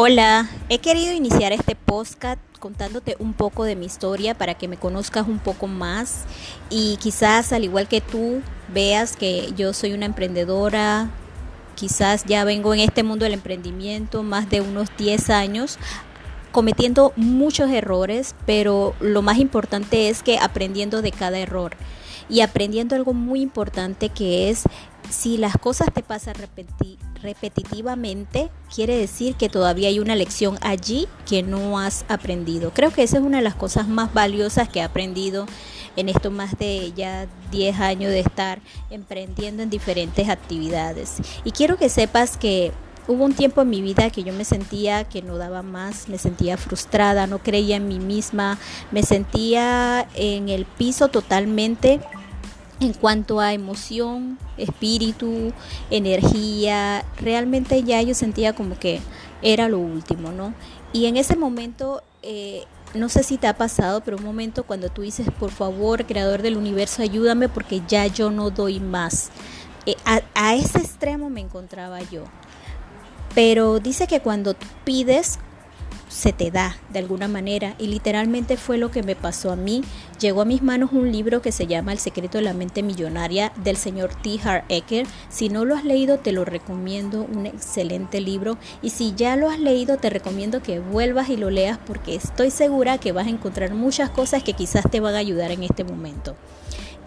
Hola, he querido iniciar este podcast contándote un poco de mi historia para que me conozcas un poco más y quizás al igual que tú veas que yo soy una emprendedora, quizás ya vengo en este mundo del emprendimiento más de unos 10 años cometiendo muchos errores, pero lo más importante es que aprendiendo de cada error y aprendiendo algo muy importante que es si las cosas te pasan repetitivamente, quiere decir que todavía hay una lección allí que no has aprendido. Creo que esa es una de las cosas más valiosas que he aprendido en estos más de ya 10 años de estar emprendiendo en diferentes actividades. Y quiero que sepas que hubo un tiempo en mi vida que yo me sentía que no daba más, me sentía frustrada, no creía en mí misma, me sentía en el piso totalmente en cuanto a emoción, espíritu, energía, realmente ya yo sentía como que era lo último, ¿no? Y en ese momento, eh, no sé si te ha pasado, pero un momento cuando tú dices, por favor, creador del universo, ayúdame porque ya yo no doy más. Eh, a, a ese extremo me encontraba yo. Pero dice que cuando pides se te da de alguna manera y literalmente fue lo que me pasó a mí. Llegó a mis manos un libro que se llama El secreto de la mente millonaria del señor T. Hart Ecker. Si no lo has leído te lo recomiendo, un excelente libro y si ya lo has leído te recomiendo que vuelvas y lo leas porque estoy segura que vas a encontrar muchas cosas que quizás te van a ayudar en este momento.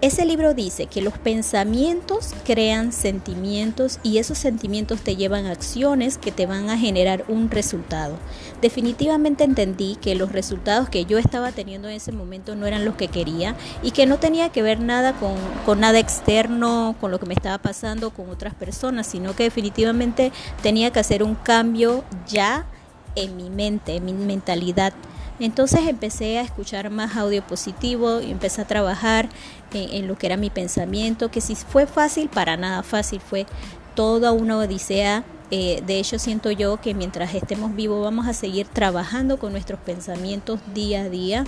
Ese libro dice que los pensamientos crean sentimientos y esos sentimientos te llevan a acciones que te van a generar un resultado. Definitivamente entendí que los resultados que yo estaba teniendo en ese momento no eran los que quería y que no tenía que ver nada con, con nada externo, con lo que me estaba pasando con otras personas, sino que definitivamente tenía que hacer un cambio ya en mi mente, en mi mentalidad. Entonces empecé a escuchar más audio positivo y empecé a trabajar en, lo que era mi pensamiento, que si fue fácil, para nada fácil, fue toda una odisea. Eh, de hecho, siento yo que mientras estemos vivos vamos a seguir trabajando con nuestros pensamientos día a día.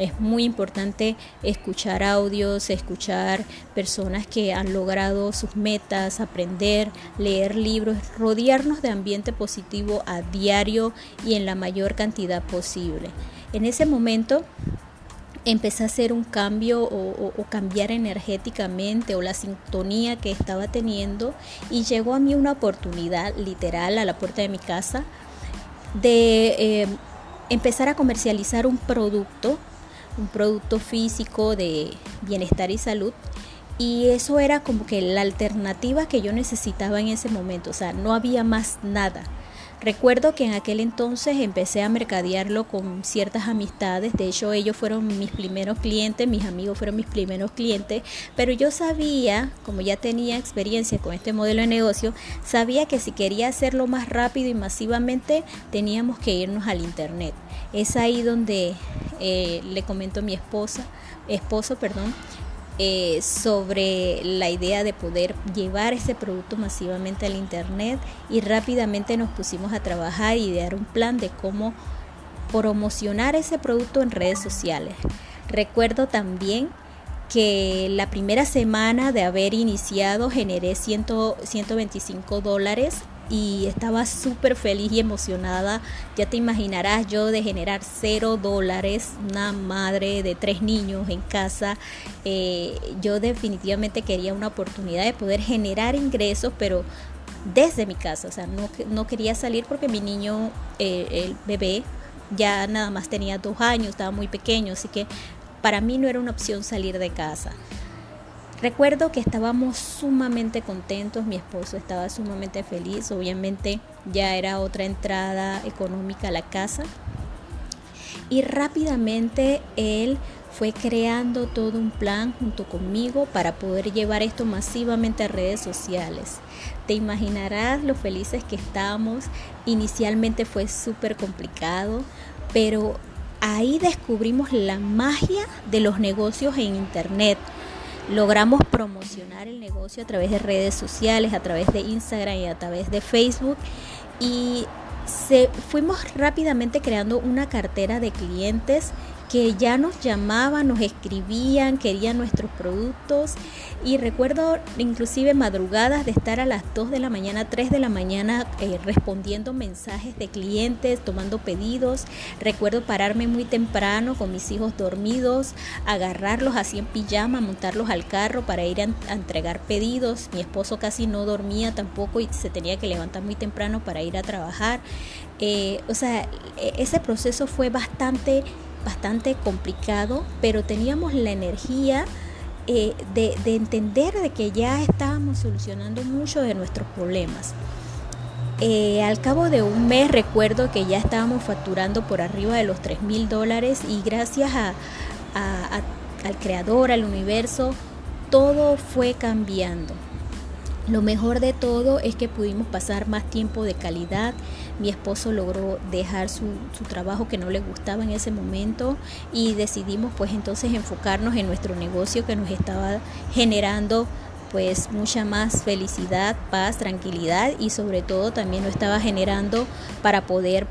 Es muy importante escuchar audios, escuchar personas que han logrado sus metas, aprender, leer libros, rodearnos de ambiente positivo a diario y en la mayor cantidad posible. En ese momento empecé a hacer un cambio o, cambiar energéticamente o la sintonía que estaba teniendo y llegó a mí una oportunidad literal a la puerta de mi casa de eh, empezar a comercializar un producto, un producto físico de bienestar y salud. Y eso era como que la alternativa que yo necesitaba en ese momento, o sea, no había más nada. Recuerdo que en aquel entonces empecé a mercadearlo con ciertas amistades, de hecho ellos fueron mis primeros clientes, mis amigos fueron mis primeros clientes, pero yo sabía, como ya tenía experiencia con este modelo de negocio, sabía que si quería hacerlo más rápido y masivamente teníamos que irnos al internet. Es ahí donde eh, le comento a mi esposa, esposo, perdón, eh, sobre la idea de poder llevar ese producto masivamente al Internet y rápidamente nos pusimos a trabajar y idear un plan de cómo promocionar ese producto en redes sociales. Recuerdo también que la primera semana de haber iniciado generé 125 dólares y estaba súper feliz y emocionada. Ya te imaginarás yo de generar cero dólares, una madre de tres niños en casa. Eh, yo definitivamente quería una oportunidad de poder generar ingresos, pero desde mi casa. O sea, no, no quería salir porque mi niño, eh, el bebé, ya nada más tenía dos años, estaba muy pequeño, así que para mí no era una opción salir de casa. Recuerdo que estábamos sumamente contentos, mi esposo estaba sumamente feliz, obviamente ya era otra entrada económica a la casa y rápidamente él fue creando todo un plan junto conmigo para poder llevar esto masivamente a redes sociales. Te imaginarás lo felices que estábamos. Inicialmente fue súper complicado, pero ahí descubrimos la magia de los negocios en Internet logramos promocionar el negocio a través de redes sociales, a través de Instagram y a través de Facebook. Y se, fuimos rápidamente creando una cartera de clientes que ya nos llamaban, nos escribían, querían nuestros productos y recuerdo inclusive madrugadas de estar a las 2 de la mañana, 3 de la mañana eh, respondiendo mensajes de clientes, tomando pedidos. Recuerdo pararme muy temprano con mis hijos dormidos, agarrarlos así en pijama, montarlos al carro para ir a, entregar pedidos. Mi esposo casi no dormía tampoco y se tenía que levantar muy temprano para ir a trabajar. Eh, o sea, e, ese proceso fue bastante bastante complicado, pero teníamos la energía eh, de, entender de que ya estábamos solucionando muchos de nuestros problemas. Eh, al cabo de un mes recuerdo que ya estábamos facturando por arriba de los 3 mil dólares y gracias al creador, al universo, todo fue cambiando. Lo mejor de todo es que pudimos pasar más tiempo de calidad. Mi esposo logró dejar su, trabajo que no le gustaba en ese momento y decidimos pues entonces enfocarnos en nuestro negocio que nos estaba generando pues mucha más felicidad, paz, tranquilidad y sobre todo también nos estaba generando para poder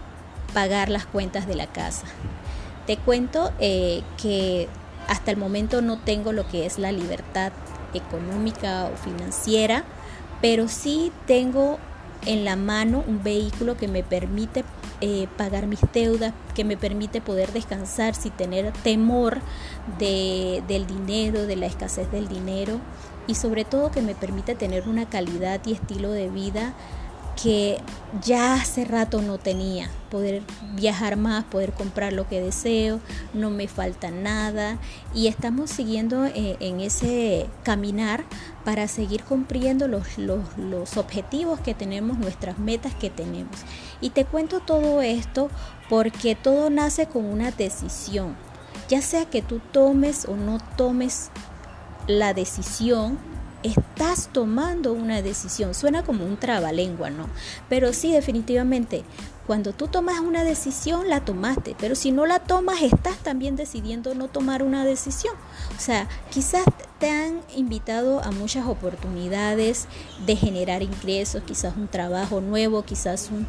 pagar las cuentas de la casa. Te cuento eh, que hasta el momento no tengo lo que es la libertad económica o financiera pero sí tengo en la mano un vehículo que me permite eh, pagar mis deudas, que me permite poder descansar sin tener temor de, del dinero, de la escasez del dinero y sobre todo que me permite tener una calidad y estilo de vida que ya hace rato no tenía, poder viajar más, poder comprar lo que deseo, no me falta nada. Y estamos siguiendo eh, en ese caminar para seguir cumpliendo los, los, los objetivos que tenemos, nuestras metas que tenemos. Y te cuento todo esto porque todo nace con una decisión, ya sea que tú tomes o no tomes la decisión, estás tomando una decisión. Suena como un trabalengua, ¿no? Pero sí, definitivamente, cuando tú tomas una decisión, la tomaste, pero si no la tomas, estás también decidiendo no tomar una decisión. O sea, quizás te han invitado a muchas oportunidades de generar ingresos, quizás un trabajo nuevo, quizás un,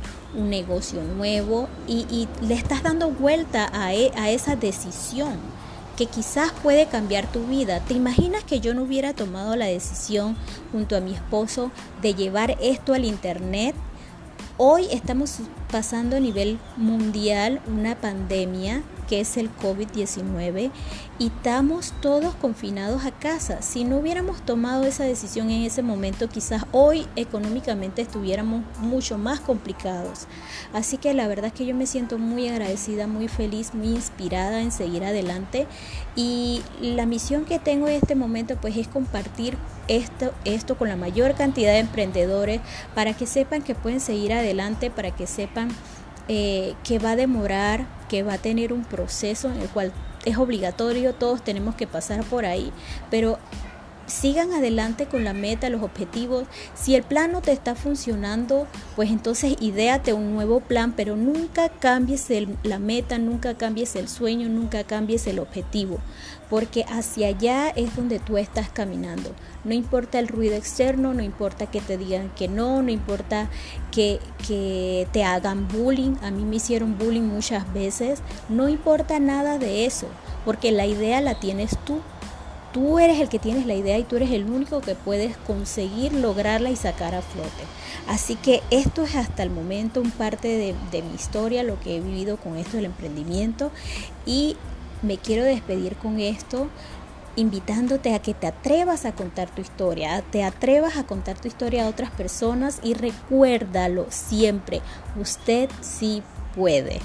negocio nuevo, y, le estás dando vuelta a, e, a esa decisión que quizás puede cambiar tu vida. ¿Te imaginas que yo no hubiera tomado la decisión junto a mi esposo de llevar esto al Internet? Hoy estamos pasando a nivel mundial una pandemia que es el COVID-19 y estamos todos confinados a casa. Si no hubiéramos tomado esa decisión en ese momento, quizás hoy económicamente estuviéramos mucho más complicados. Así que la verdad es que yo me siento muy agradecida, muy feliz, muy inspirada en seguir adelante y la misión que tengo en este momento pues es compartir esto, esto con la mayor cantidad de emprendedores para que sepan que pueden seguir adelante, para que sepan eh, que va a demorar, que va a tener un proceso en el cual es obligatorio, todos tenemos que pasar por ahí, pero sigan adelante con la meta, los objetivos. Si el plan no te está funcionando, pues entonces idéate un nuevo plan, pero nunca cambies la meta, nunca cambies el sueño, nunca cambies el objetivo, porque hacia allá es donde tú estás caminando. No importa el ruido externo, no importa que te digan que no, no importa que, que te hagan bullying. A mí me hicieron bullying muchas veces. No importa nada de eso, porque la idea la tienes tú. Tú eres el que tienes la idea y tú eres el único que puedes conseguir lograrla y sacar a flote. Así que esto es hasta el momento un parte de, mi historia, lo que he vivido con esto del emprendimiento y me quiero despedir con esto invitándote a que te atrevas a contar tu historia, te atrevas a contar tu historia a otras personas y recuérdalo siempre, usted sí puede.